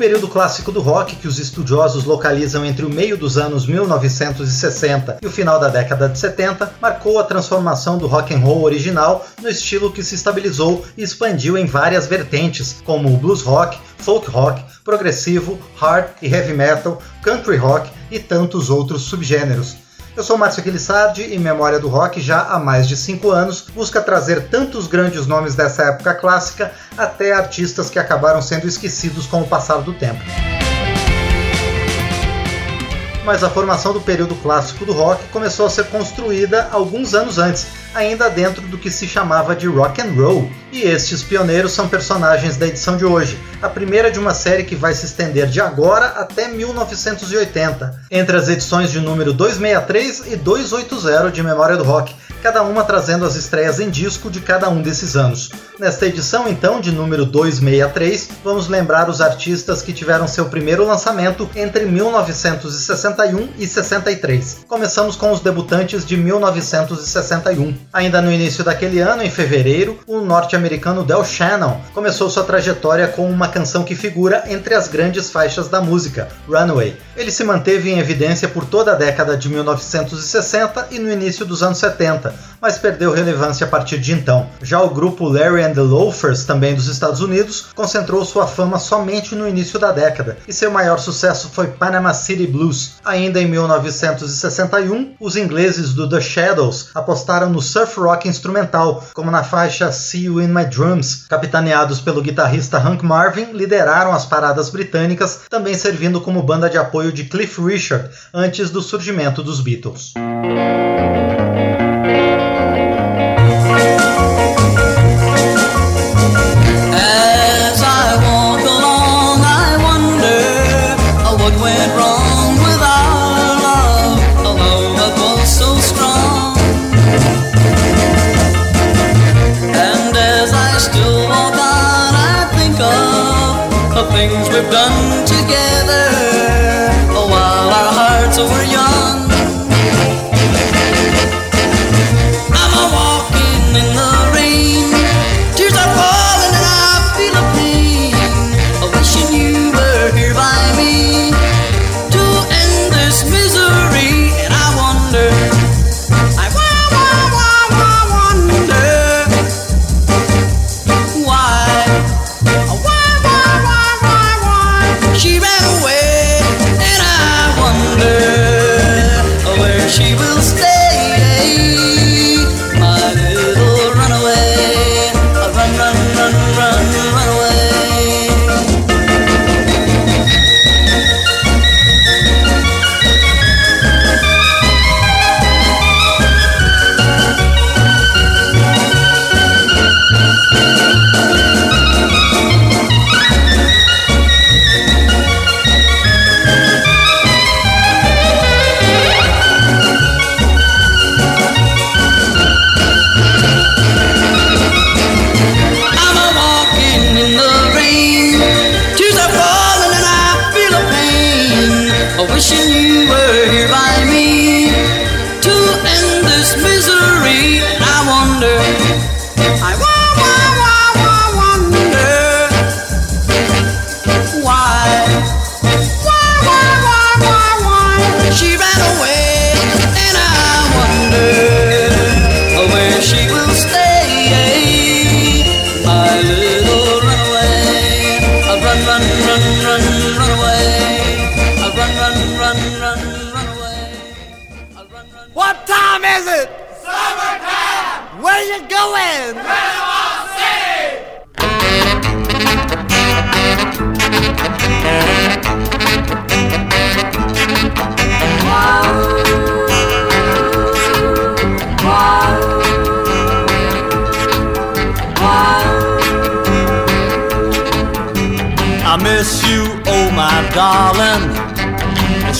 período clássico do rock, que os estudiosos localizam entre o meio dos anos 1960 e o final da década de 70, marcou a transformação do rock and roll original no estilo que se estabilizou e expandiu em várias vertentes, como o blues rock, folk rock, progressivo, hard e heavy metal, country rock e tantos outros subgêneros. Eu sou Márcio Aquilissardi e Memória do Rock já há mais de cinco anos busca trazer tantos grandes nomes dessa época clássica até artistas que acabaram sendo esquecidos com o passar do tempo mas a formação do período clássico do rock começou a ser construída alguns anos antes, ainda dentro do que se chamava de rock and roll. E estes pioneiros são personagens da edição de hoje, a primeira de uma série que vai se estender de agora até 1980, entre as edições de número 263 e 280 de Memória do Rock, cada uma trazendo as estreias em disco de cada um desses anos. Nesta edição, então, de número 263, vamos lembrar os artistas que tiveram seu primeiro lançamento entre 1961 e 63. Começamos com os debutantes de 1961. Ainda no início daquele ano, em fevereiro, o norte-americano Del Shannon começou sua trajetória com uma canção que figura entre as grandes faixas da música, Runaway. Ele se manteve em evidência por toda a década de 1960 e no início dos anos 70 mas perdeu relevância a partir de então. Já o grupo Larry and the Loafers, também dos Estados Unidos, concentrou sua fama somente no início da década, e seu maior sucesso foi Panama City Blues. Ainda em 1961, os ingleses do The Shadows apostaram no surf rock instrumental, como na faixa See You in My Drums, capitaneados pelo guitarrista Hank Marvin, lideraram as paradas britânicas, também servindo como banda de apoio de Cliff Richard antes do surgimento dos Beatles.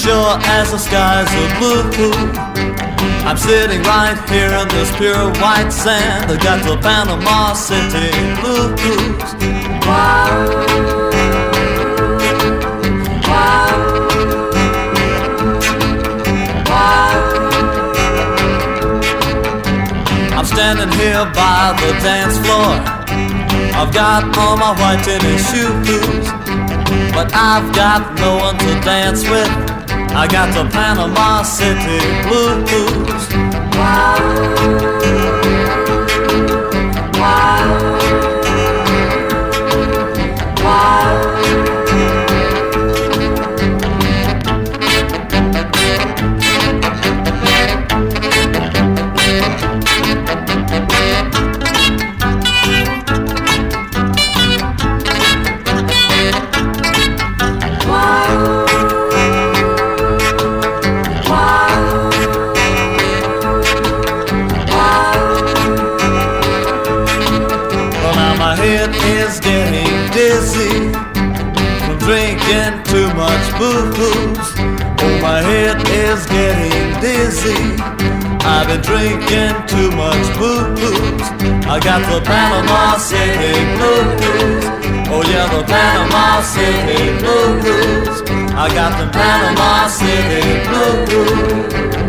Sure as the skies are blue, I'm sitting right here in this pure white sand. I got the Panama City blues. Wow. I'm standing here by the dance floor. I've got on my white tennis shoes, but I've got no one to dance with. I got the Panama City blues. booze. I've been drinking too much booze. I got the Panama City blues. Oh yeah, the Panama City blues. I got the Panama City blues.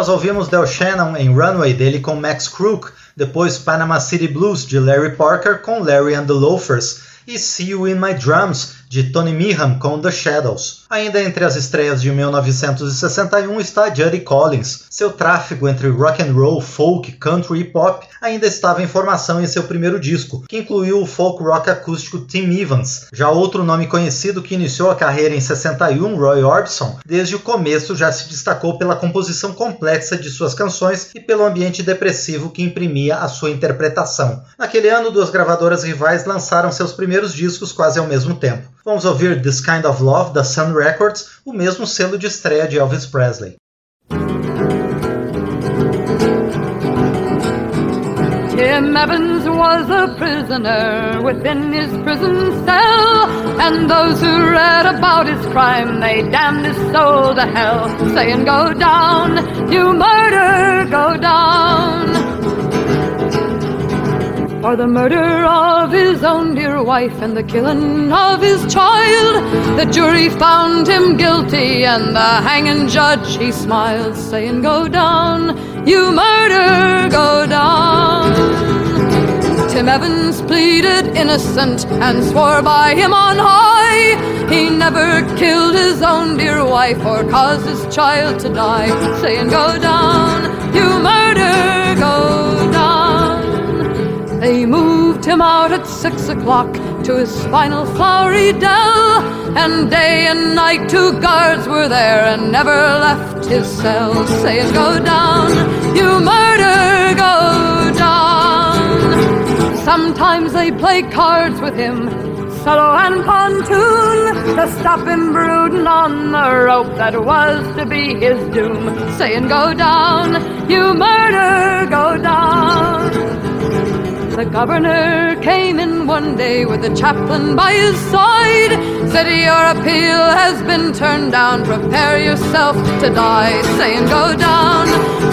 Nós ouvimos Del Shannon em Runway dele com Max Crook, depois Panama City Blues de Larry Parker com Larry and the Loafers e See You in My Drums de Tony Meehan com The Shadows. Ainda entre as estreias de 1961 está Judy Collins. Seu tráfego entre rock and roll, folk, country e pop ainda estava em formação em seu primeiro disco, que incluiu o folk rock acústico Tim Evans. Já outro nome conhecido que iniciou a carreira em 61, Roy Orbison, desde o começo já se destacou pela composição complexa de suas canções e pelo ambiente depressivo que imprimia a sua interpretação. Naquele ano, duas gravadoras rivais lançaram seus primeiros discos quase ao mesmo tempo. Vamos ouvir This Kind of Love da Sun Records, o mesmo selo de estreia de Elvis Presley. Tim Evans was a prisoner within his prison cell, and those who read about his crime, they damned his soul to hell, saying, Go down, you murder, go down for the murder of his own dear wife and the killing of his child. The jury found him guilty, and the hanging judge he smiled, saying, Go down, you murder, go down. Tim Evans pleaded innocent and swore by him on high he never killed his own dear wife or caused his child to die, saying, Go down, you murder, go. They moved him out at six o'clock to his final flowery dell, and day and night two guards were there and never left his cell, saying, Go down, you murder, go down. Sometimes they play cards with him, solo and pontoon, to stop him brooding on the rope that was to be his doom, saying, Go down, you murder, governor came in one day with the chaplain by his side. Said, Your appeal has been turned down. Prepare yourself to die. Saying, Go down,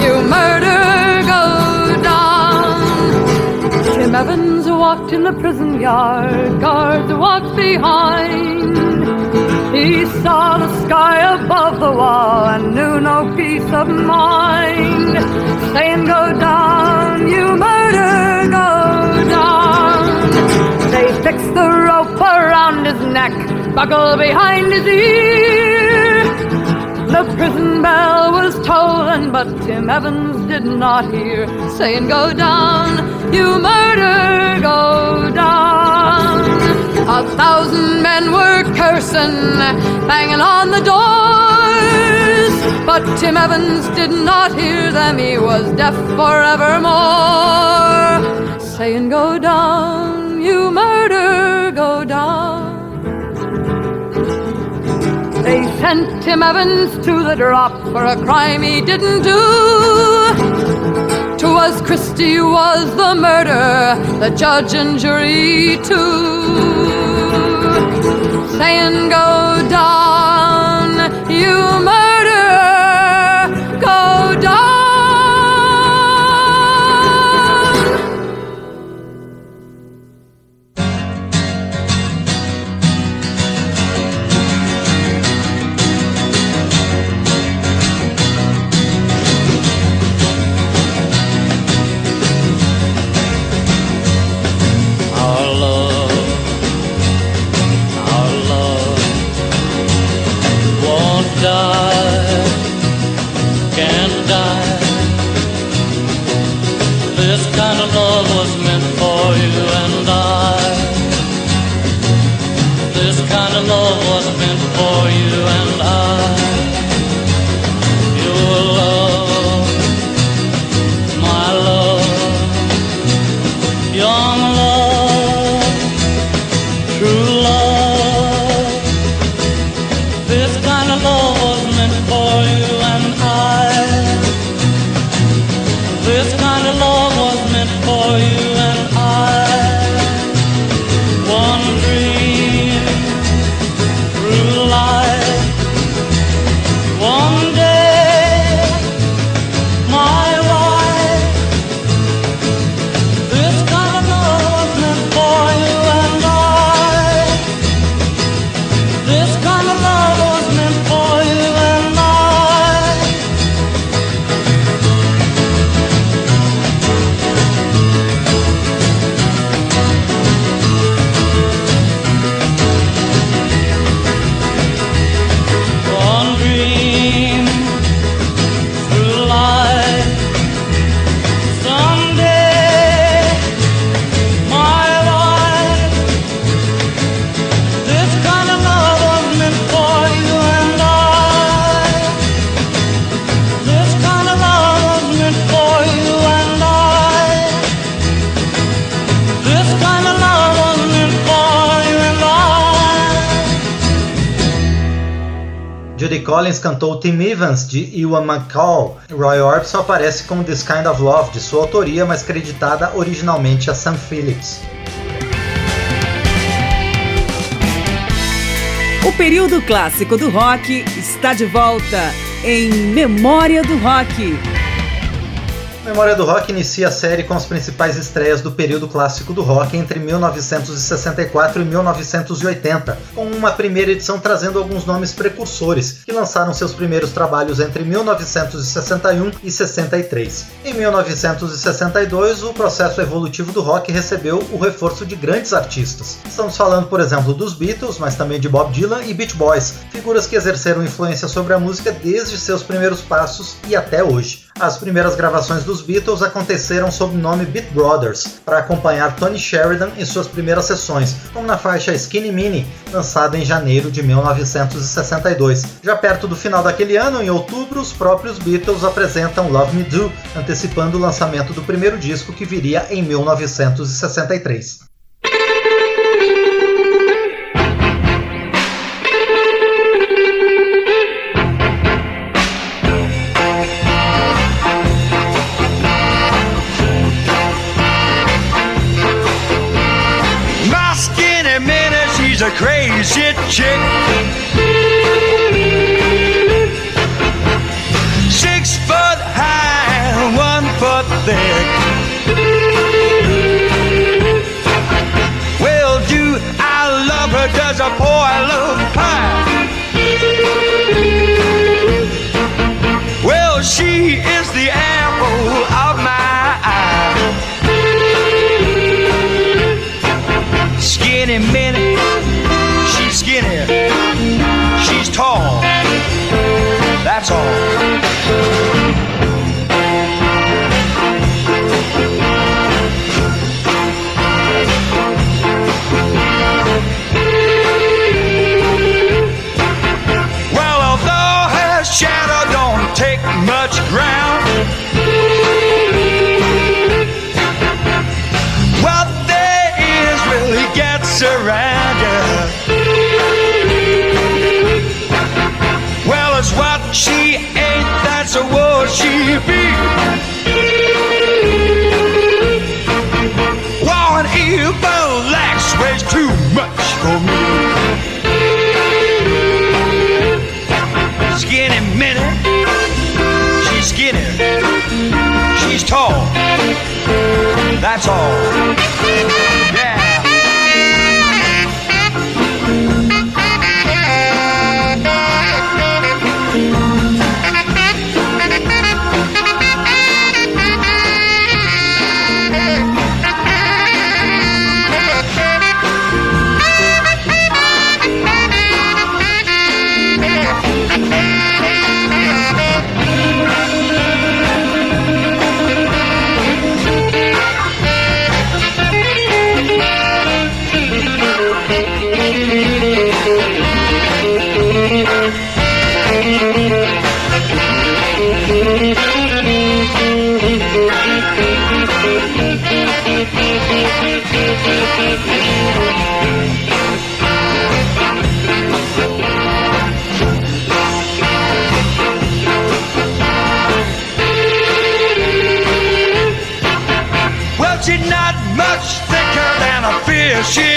you murder, go down. Tim Evans walked in the prison yard. Guards walked behind. He saw the sky above the wall and knew no peace of mind. Saying, Go down, you murder, go fixed the rope around his neck, buckle behind his ear. The prison bell was tolling, but Tim Evans did not hear, saying, Go down, you murder, go down. A thousand men were cursing, banging on the doors. But Tim Evans did not hear them, he was deaf forevermore. Saying, Go down, you murder go down. They sent Tim Evans to the drop for a crime he didn't do. Twas Christie was the murderer, the judge and jury too. Saying, Go down, you murderer, Collins cantou Tim Evans de Ewan McCall. Roy Orbison aparece com This Kind of Love de sua autoria, mas creditada originalmente a Sam Phillips. O período clássico do rock está de volta em Memória do Rock. Memória do Rock inicia a série com as principais estreias do período clássico do rock entre 1964 e 1980, com uma primeira edição trazendo alguns nomes precursores, que lançaram seus primeiros trabalhos entre 1961 e 63. Em 1962, o processo evolutivo do rock recebeu o reforço de grandes artistas. Estamos falando, por exemplo, dos Beatles, mas também de Bob Dylan e Beach Boys, figuras que exerceram influência sobre a música desde seus primeiros passos e até hoje. As primeiras gravações dos Beatles aconteceram sob o nome Beat Brothers, para acompanhar Tony Sheridan em suas primeiras sessões, como na faixa Skinny Mini, lançada em janeiro de 1962. Já perto do final daquele ano, em outubro, os próprios Beatles apresentam Love Me Do, antecipando o lançamento do primeiro disco que viria em 1963. A crazy chick. Six foot high, one foot thick. Well, do I love her? Does a boy love take much ground, what there is really gets around That's all. Fishing pole.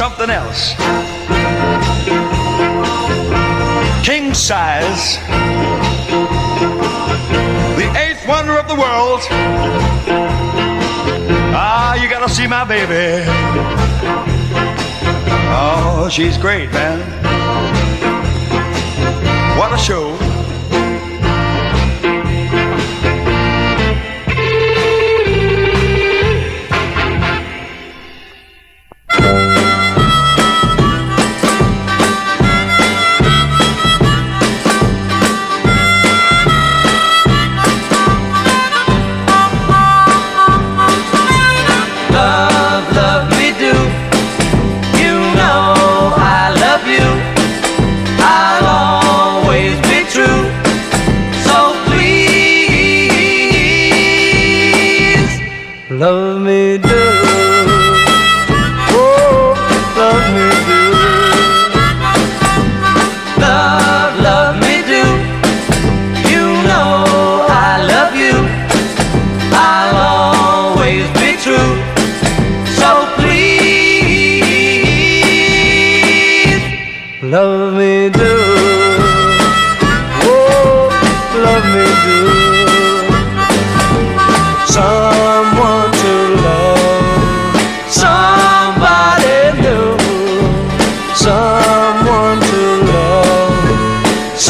Something else. King size. The eighth wonder of the world. Ah, you gotta see my baby. Oh, she's great, man. What a show.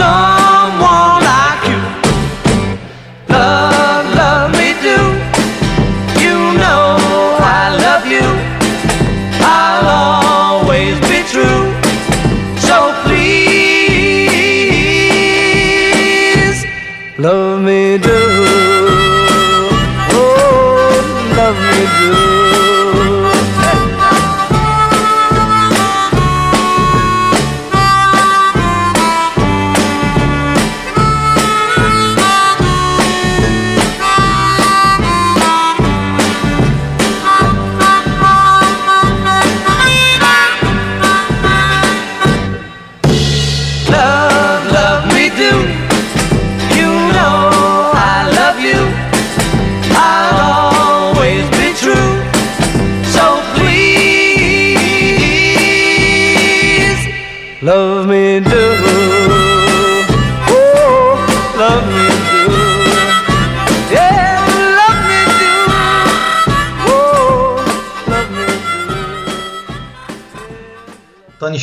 Love,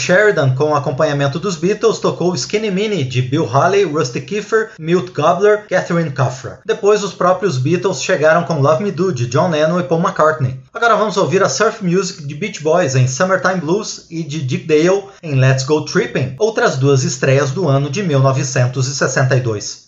Sheridan, com acompanhamento dos Beatles, tocou Skinny Mini de Bill Haley, Rusty Kiefer, Milt Gobler, Catherine Cofra. Depois, os próprios Beatles chegaram com Love Me Do de John Lennon e Paul McCartney. Agora vamos ouvir a surf music de Beach Boys em Summertime Blues e de Dick Dale em Let's Go Tripping, outras duas estreias do ano de 1962.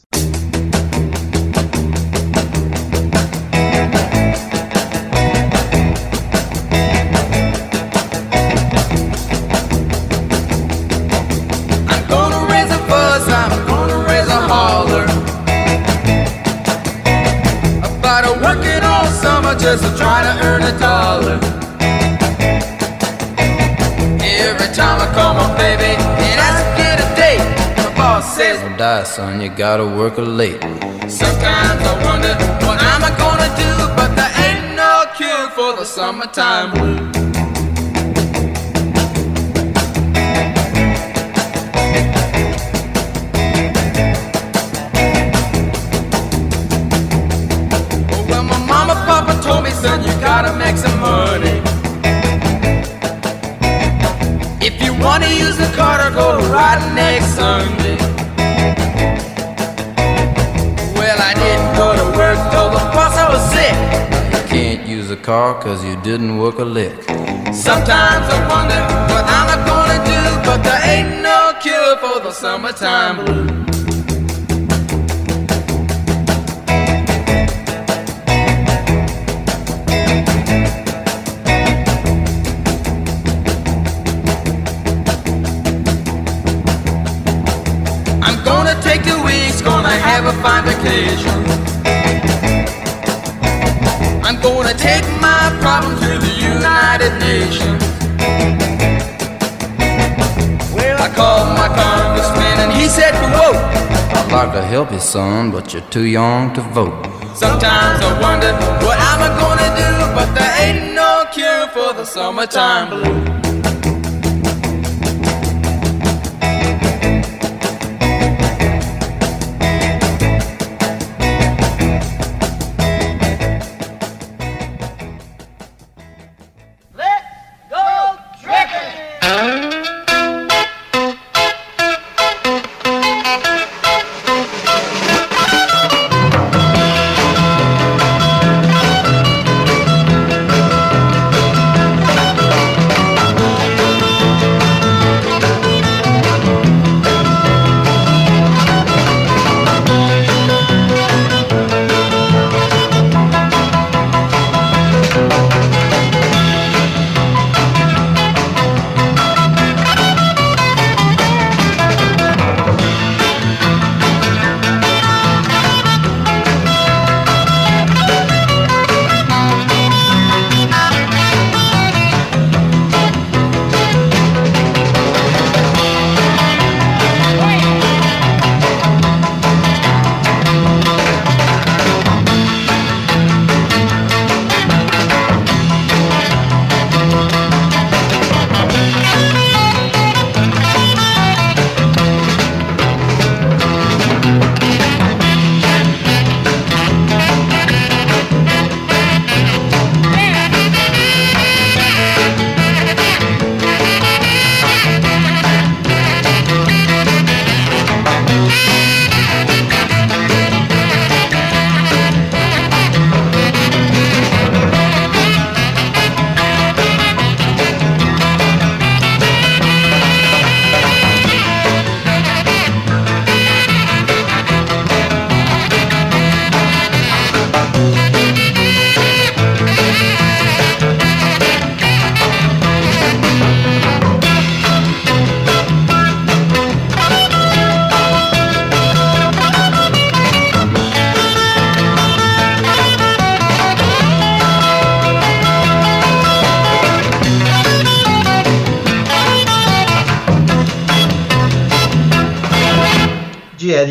Son, you gotta work late. Sometimes I wonder what am I gonna do, but there ain't no cure for the summertime blues. Use cause you didn't work a lick. Sometimes I wonder what I'm gonna do, but there ain't no cure for the summertime blues. You, son, but you're too young to vote. Sometimes I wonder what I'm gonna do, but there ain't no cure for the summertime blues.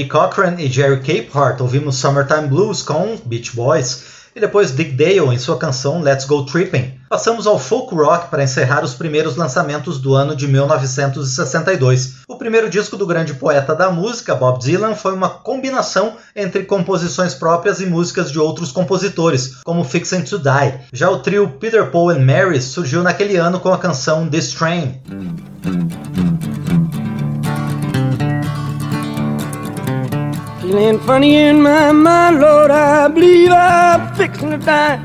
Cochran e Jerry Capehart, ouvimos Summertime Blues com Beach Boys e depois Dick Dale em sua canção Let's Go Tripping. Passamos ao folk rock para encerrar os primeiros lançamentos do ano de 1962. O primeiro disco do grande poeta da música, Bob Dylan, foi uma combinação entre composições próprias e músicas de outros compositores, como Fixing to Die. Já o trio Peter, Paul and Mary surgiu naquele ano com a canção This Train. Feeling funny in my mind, Lord, I believe I'm fixing to die.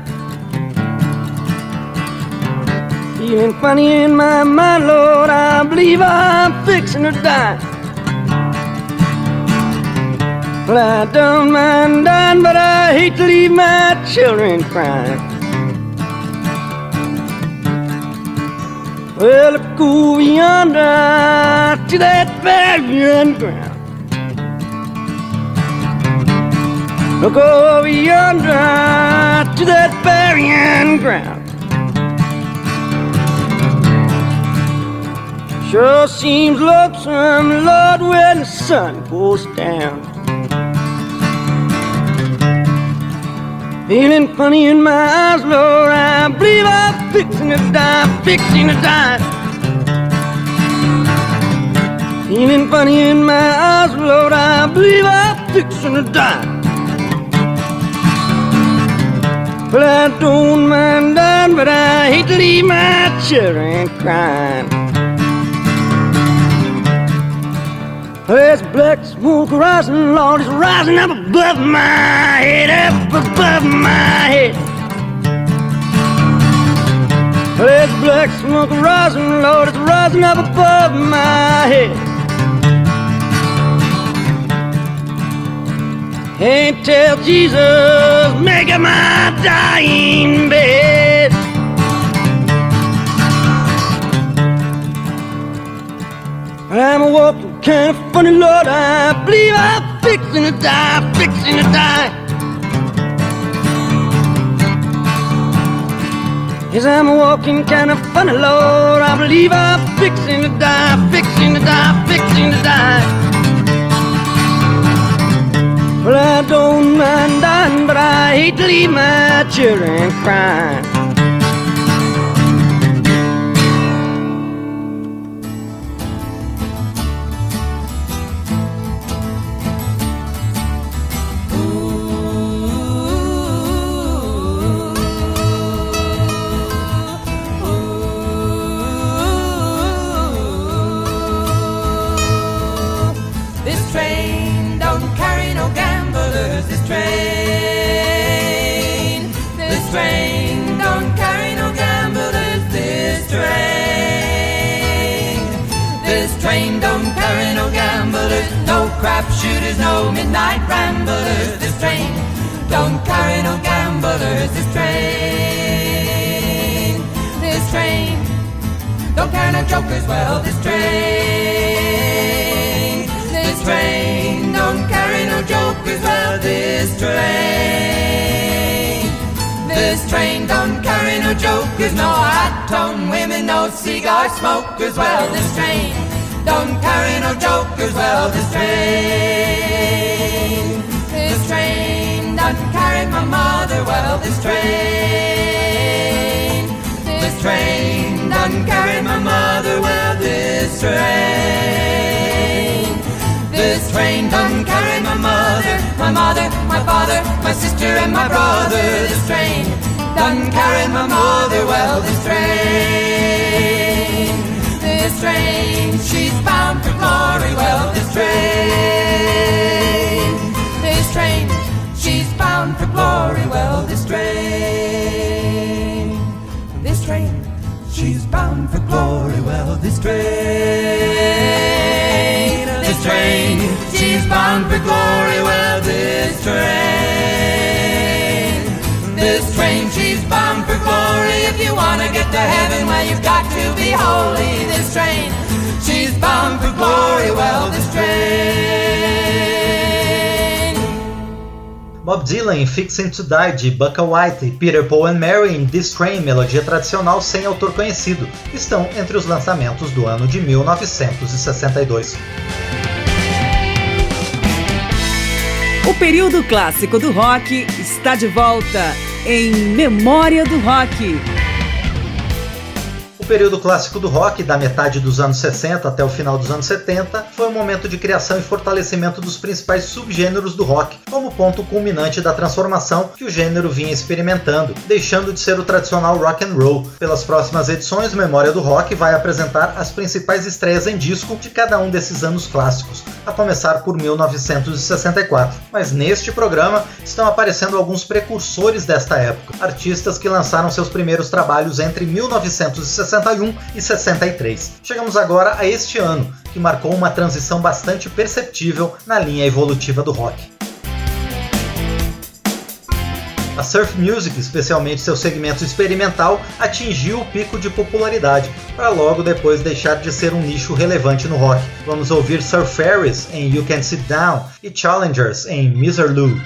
Feeling funny in my mind, Lord, I believe I'm fixing to die. Well, I don't mind dying, but I hate to leave my children crying. Well, look over yonder to that burying ground. Look over yonder to that burying ground. Sure seems lonesome, Lord, when the sun goes down. Feeling funny in my eyes, Lord, I believe I'm fixing to die, fixing to die. Feeling funny in my eyes, Lord, I believe I'm fixing to die. Well, I don't mind dying, but I hate to leave my children crying. There's black smoke rising, Lord, it's rising up above my head, up above my head. There's black smoke rising, Lord, it's rising up above my head. Can't tell Jesus, make him my dying bed. I'm a walking kind of funny, Lord. I believe I'm fixing to die, fixing to die. Yes, I'm a walking kind of funny, Lord. I believe I'm fixing to die, leave my children crying. Crap shooters, no midnight ramblers. This train don't carry no gamblers. This train, this train don't carry no jokers. Well, this train, this train don't carry no jokers. Well, this train, this train don't carry no jokers. No hot tone women, no cigar smokers. Well, this train don't carry no jokers. Well, this train, this train doesn't carry my mother. Well, this train, this train doesn't carry my mother. Well, this train, this train doesn't carry my mother, my mother, my father, my sister, and my brother. This train doesn't carry my mother. Train, she's bound for glory. Well, this train, this train, she's bound for glory. Well, this train, this train, she's bound for glory. Well, this train, this train, she's bound for glory. Well, this train, If you wanna get to heaven, well, you've got to be holy. This train, she's bound for glory. Well, this train. Bob Dylan em Fixing to Die de Bucka White e Peter Paul and Mary em This Train, melodia tradicional sem autor conhecido, estão entre os lançamentos do ano de 1962. O período clássico do rock está de volta em Memória do Rock. O período clássico do rock, da metade dos anos 60 até o final dos anos 70, foi um momento de criação e fortalecimento dos principais subgêneros do rock, como ponto culminante da transformação que o gênero vinha experimentando, deixando de ser o tradicional rock and roll. Pelas próximas edições, Memória do Rock vai apresentar as principais estreias em disco de cada um desses anos clássicos, a começar por 1964. Mas neste programa estão aparecendo alguns precursores desta época, artistas que lançaram seus primeiros trabalhos entre 1960 61 e 63. Chegamos agora a este ano, que marcou uma transição bastante perceptível na linha evolutiva do rock. A surf music, especialmente seu segmento experimental, atingiu o pico de popularidade, para logo depois deixar de ser um nicho relevante no rock. Vamos ouvir Surf Fairies em You Can Sit Down e Challengers em Miserloo.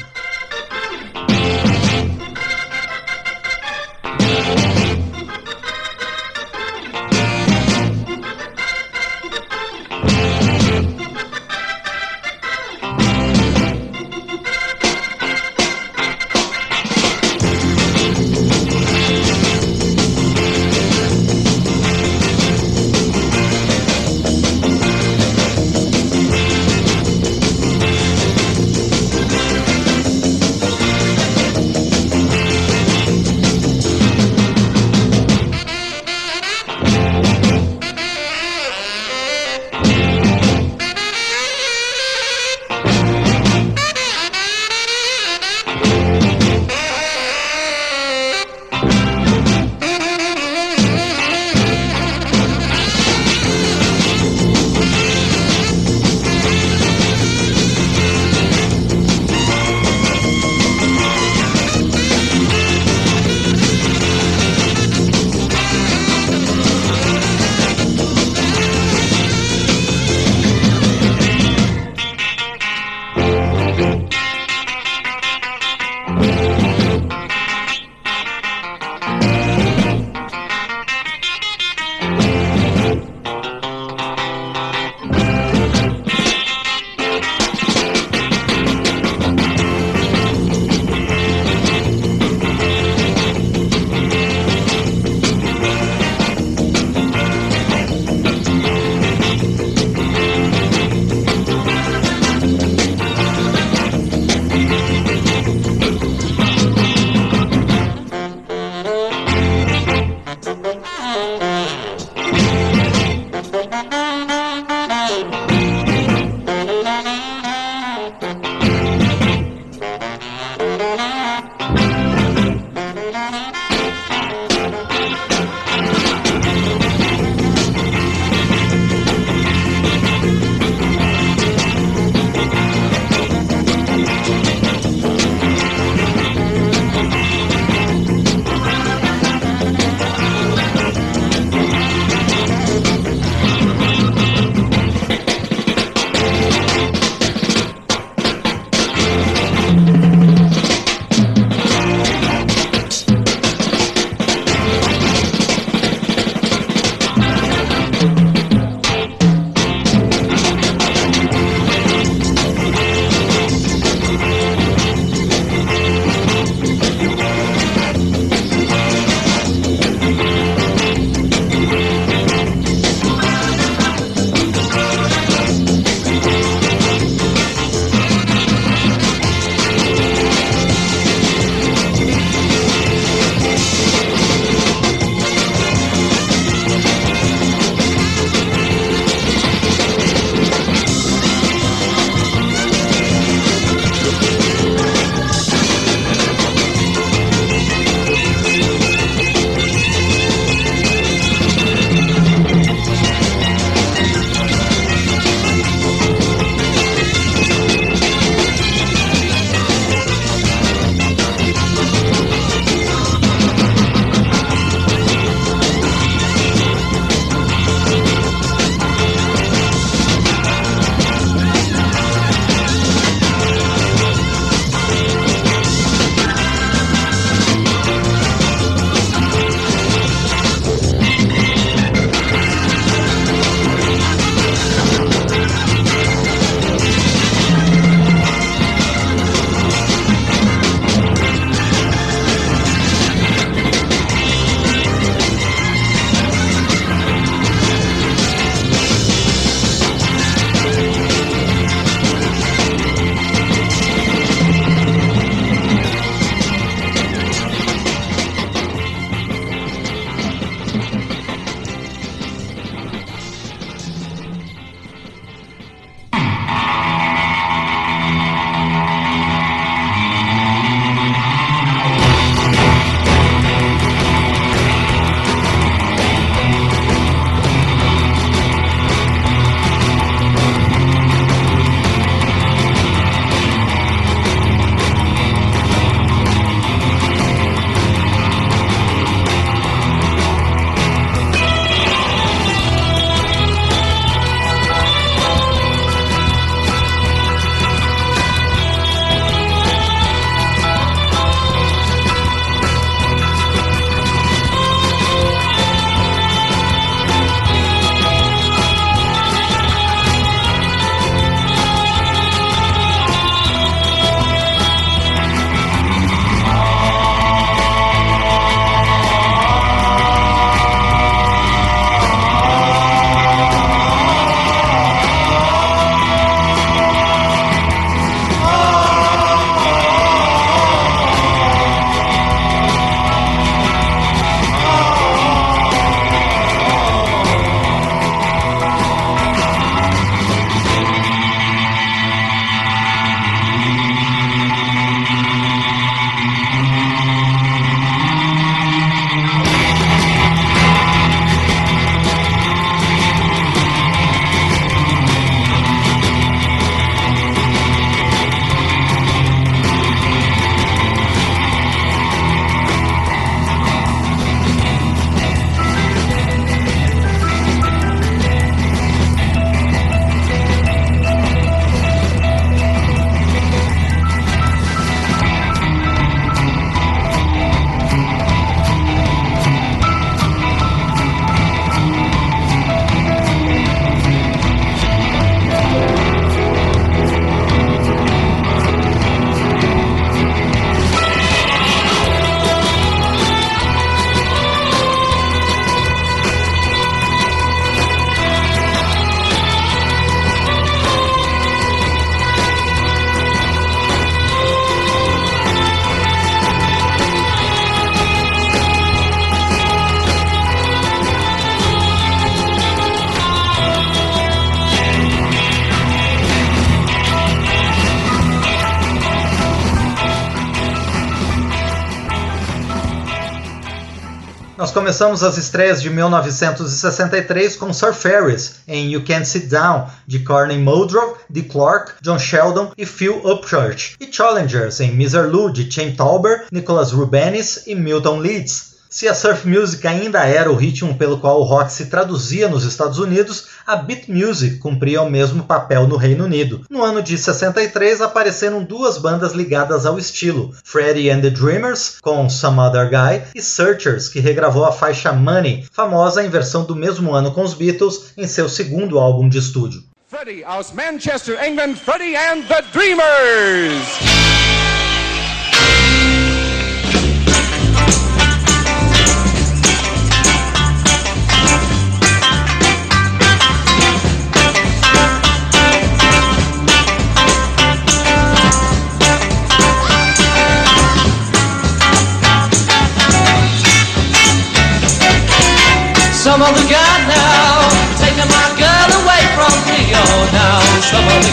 Começamos as estreias de 1963 com Sir Ferris em You Can't Sit Down, de Corny Muldrow, de Clark, John Sheldon e Phil Upchurch, e Challengers em Miserlou, de Chaim Tauber, Nicholas Rubenis e Milton Leeds. Se a surf music ainda era o ritmo pelo qual o rock se traduzia nos Estados Unidos, a beat music cumpria o mesmo papel no Reino Unido. No ano de 63 apareceram duas bandas ligadas ao estilo, Freddie and the Dreamers com Some Other Guy e Searchers, que regravou a faixa Money, famosa em versão do mesmo ano com os Beatles em seu segundo álbum de estúdio. Freddie aus Manchester, England, Freddie and the Dreamers.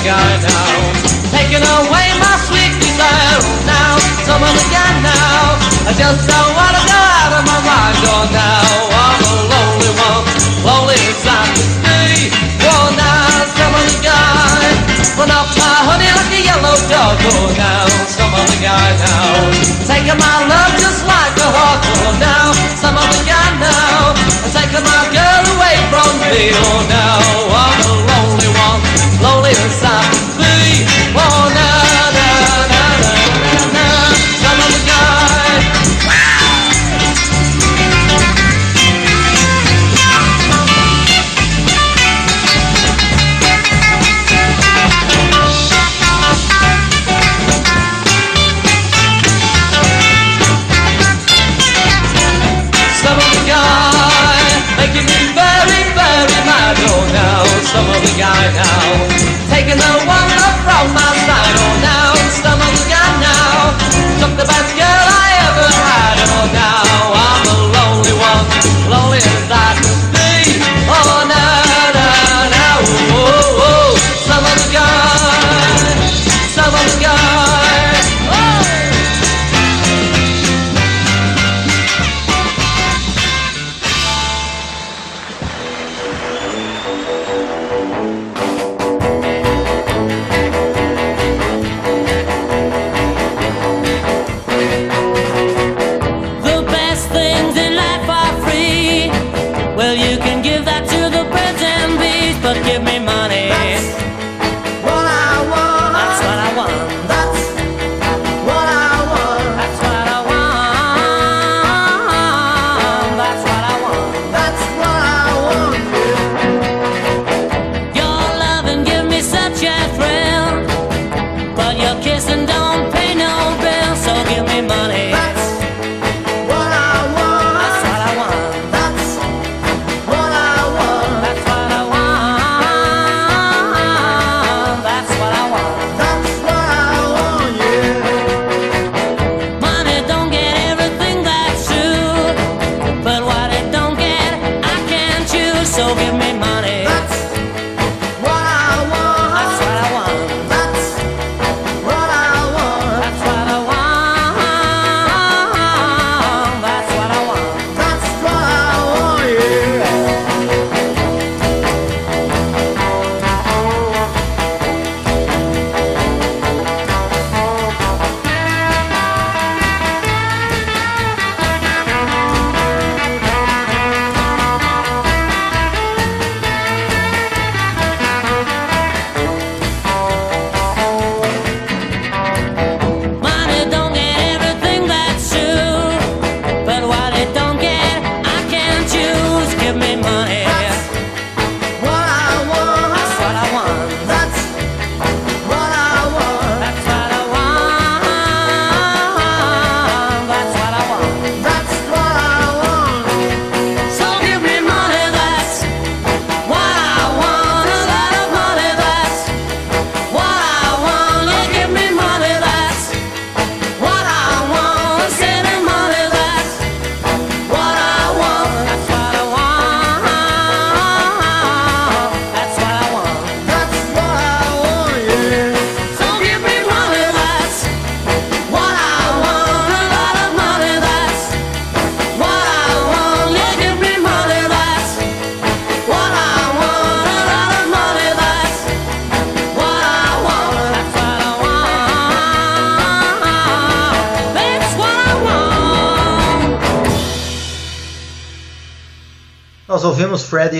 Guy now, taking away my sweet desire. Now, some other guy now, I just don't wanna go out of my mind. Oh, now, I'm a lonely one, lonely as I can be. Oh, now, some other guy, run off my honey like a yellow dog. Oh, now, some other guy now, taking my love just like a hawk. Oh, now, some other guy now, taking my girl away from me. Oh, now lonely as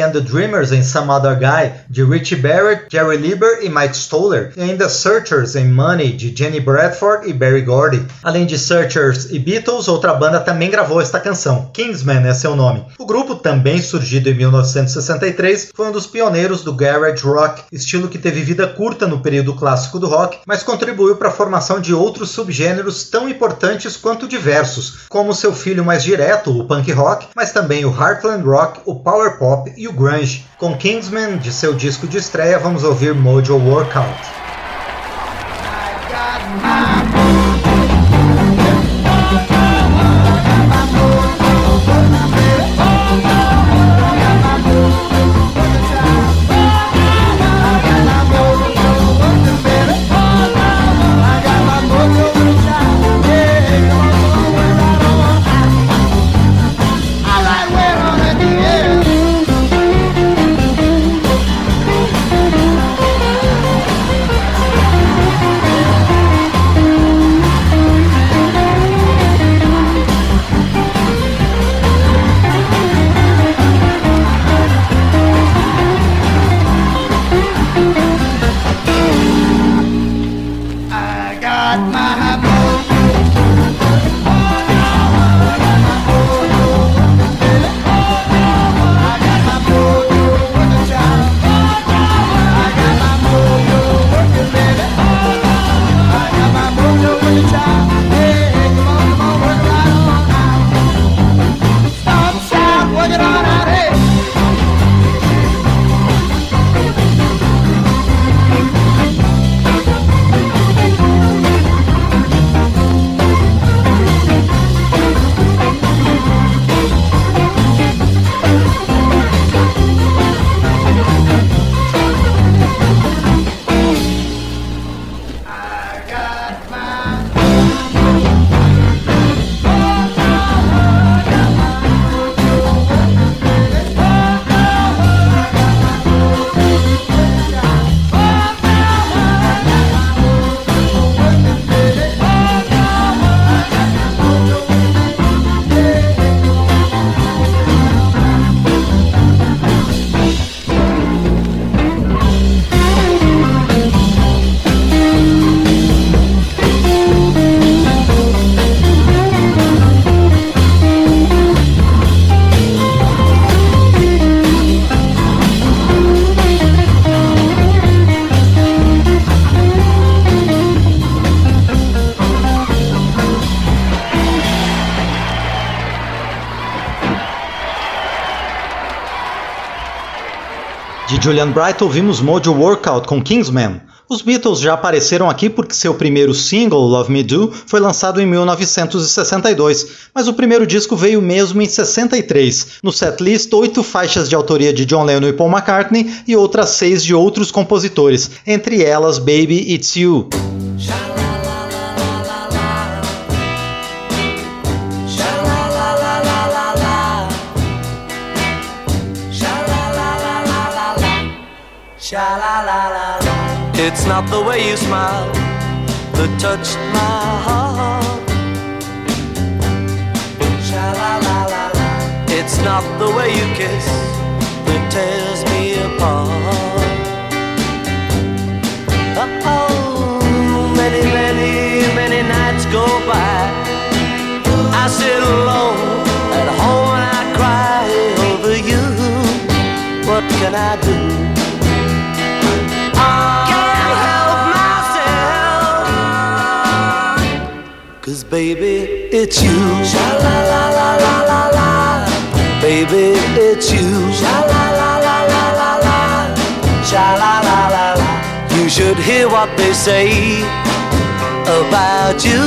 and the Dreamers em Some Other Guy, de Richie Barrett, Jerry Lieber e Mike Stoller, e ainda Searchers em Money, de Jenny Bradford e Barry Gordy. Além de Searchers e Beatles, outra banda também gravou esta canção, Kingsman é seu nome. O grupo, também surgido em 1963, foi um dos pioneiros do garage rock, estilo que teve vida curta no período clássico do rock, mas contribuiu para a formação de outros subgêneros tão importantes quanto diversos, como seu filho mais direto, o punk rock, mas também o heartland rock, o power pop e o grunge. Com Kingsman, de seu disco de estreia, vamos ouvir Mojo Workout. Julian Bright ouvimos Mojo Workout com Kingsman. Os Beatles já apareceram aqui porque seu primeiro single, Love Me Do, foi lançado em 1962, mas o primeiro disco veio mesmo em 63. No setlist, oito faixas de autoria de John Lennon e Paul McCartney e outras seis de outros compositores, entre elas Baby It's You. It's not the way you smile that touched my heart. It's not the way you kiss that tears me apart. Baby, it's you. Sha la la la la la la. Baby, it's you. Sha la la la la la la. Sha la la la la. You should hear what they say about you.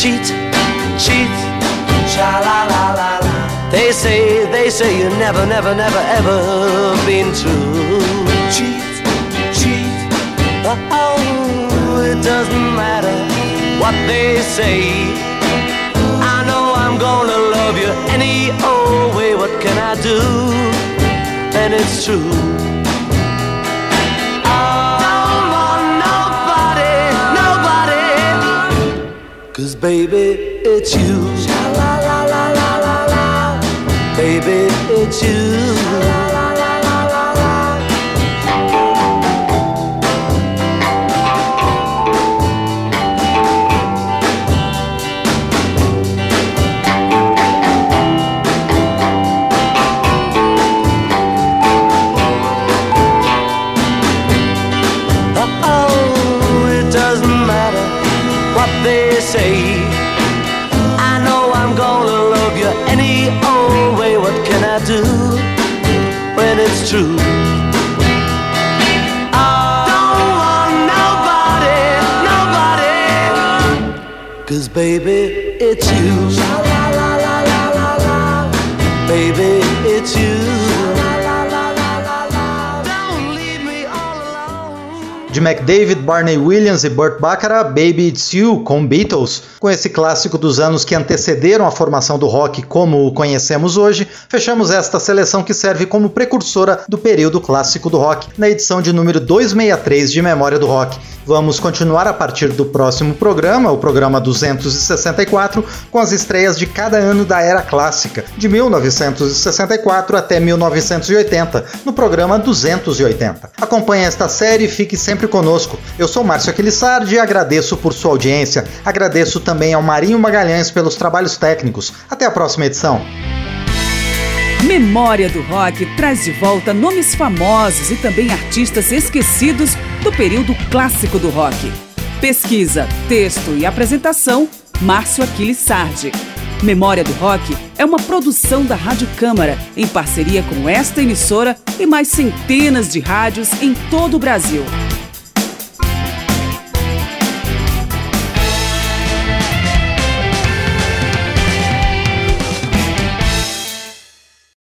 Cheat, cheat. Sha la la la la. They say, they say you never, never, never, ever been true. Cheat, cheat. Oh, it doesn't matter they say. I know I'm gonna love you any old way. What can I do? And it's true. Don't nobody, nobody. Cause baby, it's you. la la la la la la. Baby, it's you. Say. I know I'm gonna love you any old way. What can I do when it's true? De McDavid, Barney Williams e Burt Bacharach, Baby It's You, com Beatles. Com esse clássico dos anos que antecederam a formação do rock como o conhecemos hoje, fechamos esta seleção que serve como precursora do período clássico do rock, na edição de número 263 de Memória do Rock. Vamos continuar a partir do próximo programa, o programa 264, com as estreias de cada ano da era clássica, de 1964 até 1980, no programa 280. Acompanhe esta série e fique sempre conosco. Eu sou Márcio Aquilissardi e agradeço por sua audiência. Agradeço também ao Marinho Magalhães pelos trabalhos técnicos. Até a próxima edição. Memória do Rock traz de volta nomes famosos e também artistas esquecidos do período clássico do rock. Pesquisa, texto e apresentação, Márcio Aquiles Sardi. Memória do Rock é uma produção da Rádio Câmara, em parceria com esta emissora e mais centenas de rádios em todo o Brasil.